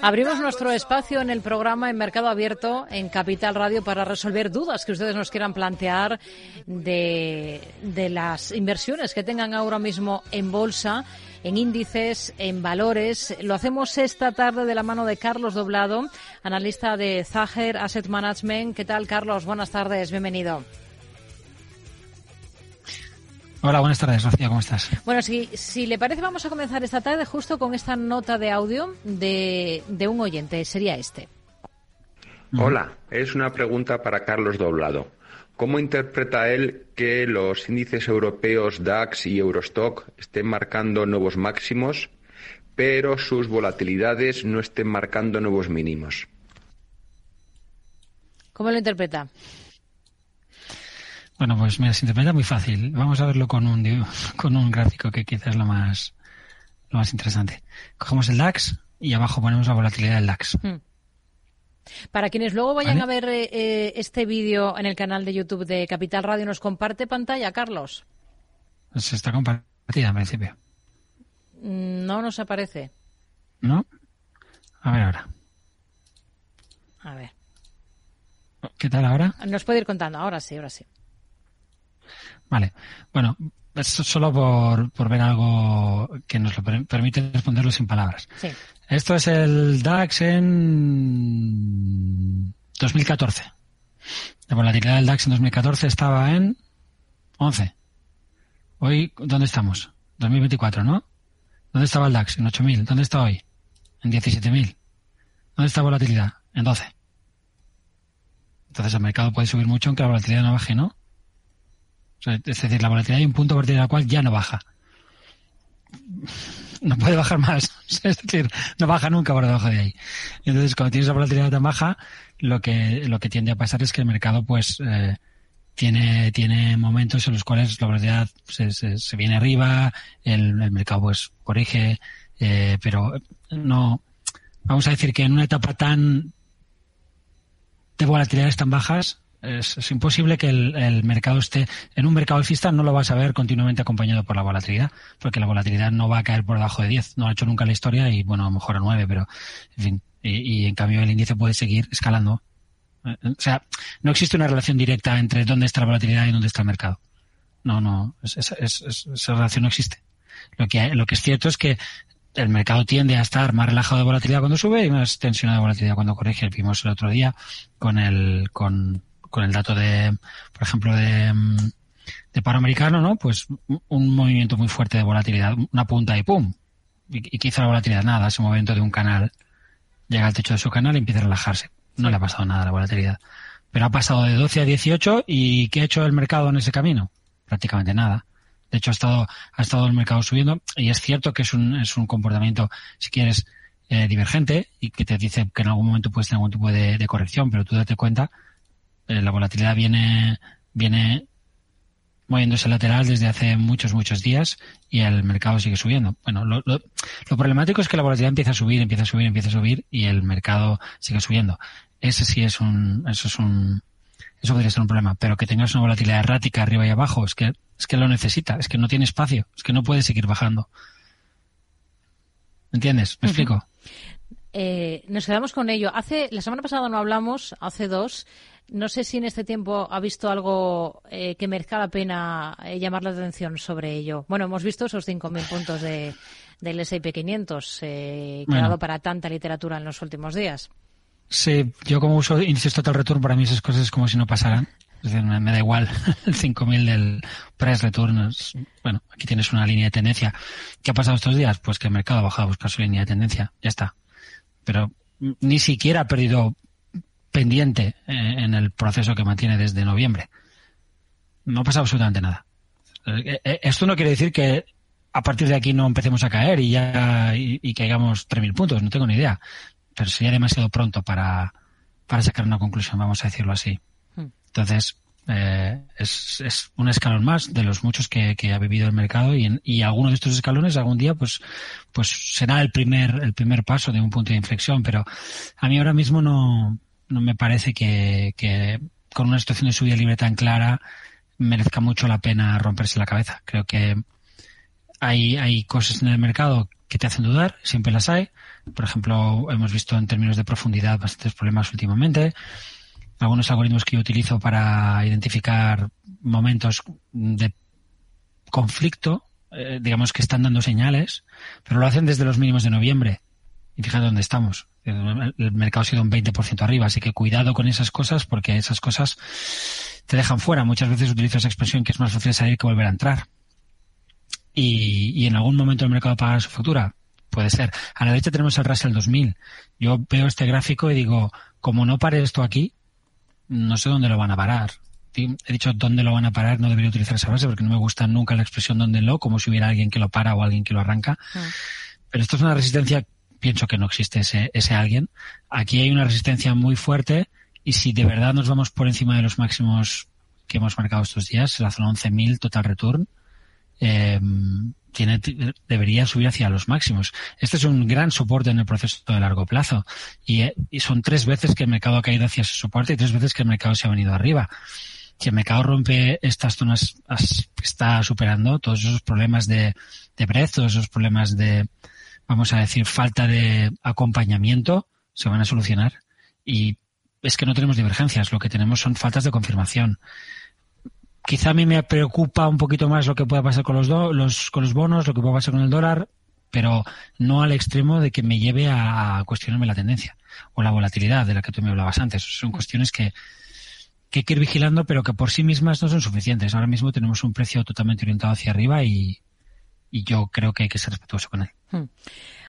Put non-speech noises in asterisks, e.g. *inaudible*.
Abrimos nuestro espacio en el programa en Mercado Abierto en Capital Radio para resolver dudas que ustedes nos quieran plantear de, de las inversiones que tengan ahora mismo en bolsa en índices, en valores. Lo hacemos esta tarde de la mano de Carlos Doblado, analista de Zager Asset Management. ¿Qué tal, Carlos? Buenas tardes, bienvenido. Hola, buenas tardes, Rocío, ¿cómo estás? Bueno, si, si le parece, vamos a comenzar esta tarde justo con esta nota de audio de, de un oyente. Sería este. Hola, es una pregunta para Carlos Doblado. ¿Cómo interpreta él que los índices europeos DAX y Eurostock estén marcando nuevos máximos, pero sus volatilidades no estén marcando nuevos mínimos? ¿Cómo lo interpreta? Bueno, pues mira, se interpreta muy fácil. Vamos a verlo con un, *laughs* con un gráfico que quizás es lo más, lo más interesante. Cogemos el DAX y abajo ponemos la volatilidad del DAX. Hmm. Para quienes luego vayan a ver eh, eh, este vídeo en el canal de YouTube de Capital Radio, ¿nos comparte pantalla, Carlos? Se está compartida en principio. Mm, no nos aparece. ¿No? A ver ahora. A ver. ¿Qué tal ahora? Nos puede ir contando. Ahora sí, ahora sí. Vale. Bueno, es solo por, por ver algo que nos lo permite responderlo sin palabras. Sí. Esto es el DAX en 2014. La volatilidad del DAX en 2014 estaba en 11. Hoy, ¿dónde estamos? 2024, ¿no? ¿Dónde estaba el DAX? En 8.000. ¿Dónde está hoy? En 17.000. ¿Dónde está la volatilidad? En 12. Entonces el mercado puede subir mucho aunque la volatilidad no baje, ¿no? Es decir, la volatilidad hay un punto a partir del cual ya no baja. No puede bajar más. *laughs* Es decir, no baja nunca por debajo de ahí. Entonces, cuando tienes la volatilidad tan baja, lo que, lo que tiende a pasar es que el mercado, pues, eh, tiene, tiene momentos en los cuales la volatilidad se, se, viene arriba, el, el, mercado, pues, corrige, eh, pero no, vamos a decir que en una etapa tan, de volatilidades tan bajas, es, imposible que el, mercado esté en un mercado alcista no lo vas a ver continuamente acompañado por la volatilidad porque la volatilidad no va a caer por debajo de 10 no lo ha hecho nunca la historia y bueno a lo mejor a 9 pero en fin y, en cambio el índice puede seguir escalando. Eh, o sea no existe una relación directa entre dónde está la volatilidad y dónde está el mercado. No no esa relación no existe. Lo que lo que es cierto es que el mercado tiende a estar más relajado de volatilidad cuando sube y más tensionado de volatilidad cuando corrige. Vimos el otro día con el con con el dato de, por ejemplo, de, mm, de paro americano, ¿no? Pues un movimiento muy fuerte de volatilidad, una punta y pum. Y, y hizo la volatilidad? Nada, ese movimiento de un canal llega al techo de su canal y empieza a relajarse. No le ha pasado nada a la volatilidad. Pero ha pasado de 12 a 18 y ¿qué ha hecho el mercado en ese camino? Prácticamente nada. De hecho, ha estado, ha estado el mercado subiendo y es cierto que es un, es un comportamiento, si quieres, eh, divergente y que te dice que en algún momento puedes tener algún tipo de, de corrección, pero tú date cuenta eh, la volatilidad viene, viene moviéndose lateral desde hace muchos, muchos días y el mercado sigue subiendo. Bueno, lo, lo, problemático es que la volatilidad empieza a subir, empieza a subir, empieza a subir y el mercado sigue subiendo. Ese sí es un, eso es un, eso podría ser un problema. Pero que tengas una volatilidad errática arriba y abajo, es que, es que lo necesita, es que no tiene espacio, es que no puede seguir bajando. ¿Me entiendes? ¿Me explico? Eh, nos quedamos con ello. Hace, la semana pasada no hablamos, hace dos, no sé si en este tiempo ha visto algo eh, que merezca la pena eh, llamar la atención sobre ello. Bueno, hemos visto esos 5.000 puntos de, del S&P 500 eh, que ha dado para tanta literatura en los últimos días. Sí, yo como uso índices total return, para mí esas cosas es como si no pasaran. Es decir, me, da igual *laughs* el 5.000 del price return. bueno, aquí tienes una línea de tendencia. ¿Qué ha pasado estos días? Pues que el mercado ha bajado a buscar su línea de tendencia. Ya está. Pero ni siquiera ha perdido pendiente eh, en el proceso que mantiene desde noviembre. No ha pasado absolutamente nada. Eh, eh, esto no quiere decir que a partir de aquí no empecemos a caer y ya y, caigamos 3.000 puntos, no tengo ni idea. Pero sería demasiado pronto para, para sacar una conclusión, vamos a decirlo así. Hmm. Entonces, es, es, un escalón más de los muchos que, que ha vivido el mercado y, en, y alguno de estos escalones algún día pues pues será el primer el primer paso de un punto de inflexión pero a mí ahora mismo no no me parece que, que con una situación de subida libre tan clara merezca mucho la pena romperse la cabeza. Creo que hay, hay cosas en el mercado que te hacen dudar, siempre las hay. Por ejemplo, hemos visto en términos de profundidad bastantes problemas últimamente. Algunos algoritmos que yo utilizo para identificar momentos de conflicto, eh, digamos que están dando señales, pero lo hacen desde los mínimos de noviembre. Y fíjate dónde estamos. El mercado ha sido un 20% arriba, así que cuidado con esas cosas porque esas cosas te dejan fuera. Muchas veces utilizo esa expresión que es más fácil salir que volver a entrar. Y, en algún momento el mercado pagará su factura. Puede ser. A la derecha tenemos el Russell 2000. Yo veo este gráfico y digo, como no pare esto aquí, no sé dónde lo van a parar. He dicho dónde lo van a parar, no debería utilizar esa frase porque no me gusta nunca la expresión dónde lo, como si hubiera alguien que lo para o alguien que lo arranca. Mm. Pero esto es una resistencia pienso que no existe ese, ese alguien. Aquí hay una resistencia muy fuerte y si de verdad nos vamos por encima de los máximos que hemos marcado estos días, la zona 11.000 total return, eh, tiene, debería subir hacia los máximos. Este es un gran soporte en el proceso de largo plazo y, y, son tres veces que el mercado ha caído hacia ese soporte y tres veces que el mercado se ha venido arriba. Si el mercado rompe estas zonas está superando, todos esos problemas de, de precios, esos problemas de, vamos a decir, falta de acompañamiento, se van a solucionar. Y es que no tenemos divergencias, lo que tenemos son faltas de confirmación. Quizá a mí me preocupa un poquito más lo que pueda pasar con los, los, con los bonos, lo que pueda pasar con el dólar, pero no al extremo de que me lleve a cuestionarme la tendencia o la volatilidad de la que tú me hablabas antes. Son cuestiones que, que hay que ir vigilando, pero que por sí mismas no son suficientes. Ahora mismo tenemos un precio totalmente orientado hacia arriba y, y yo creo que hay que ser respetuoso con él. Hmm.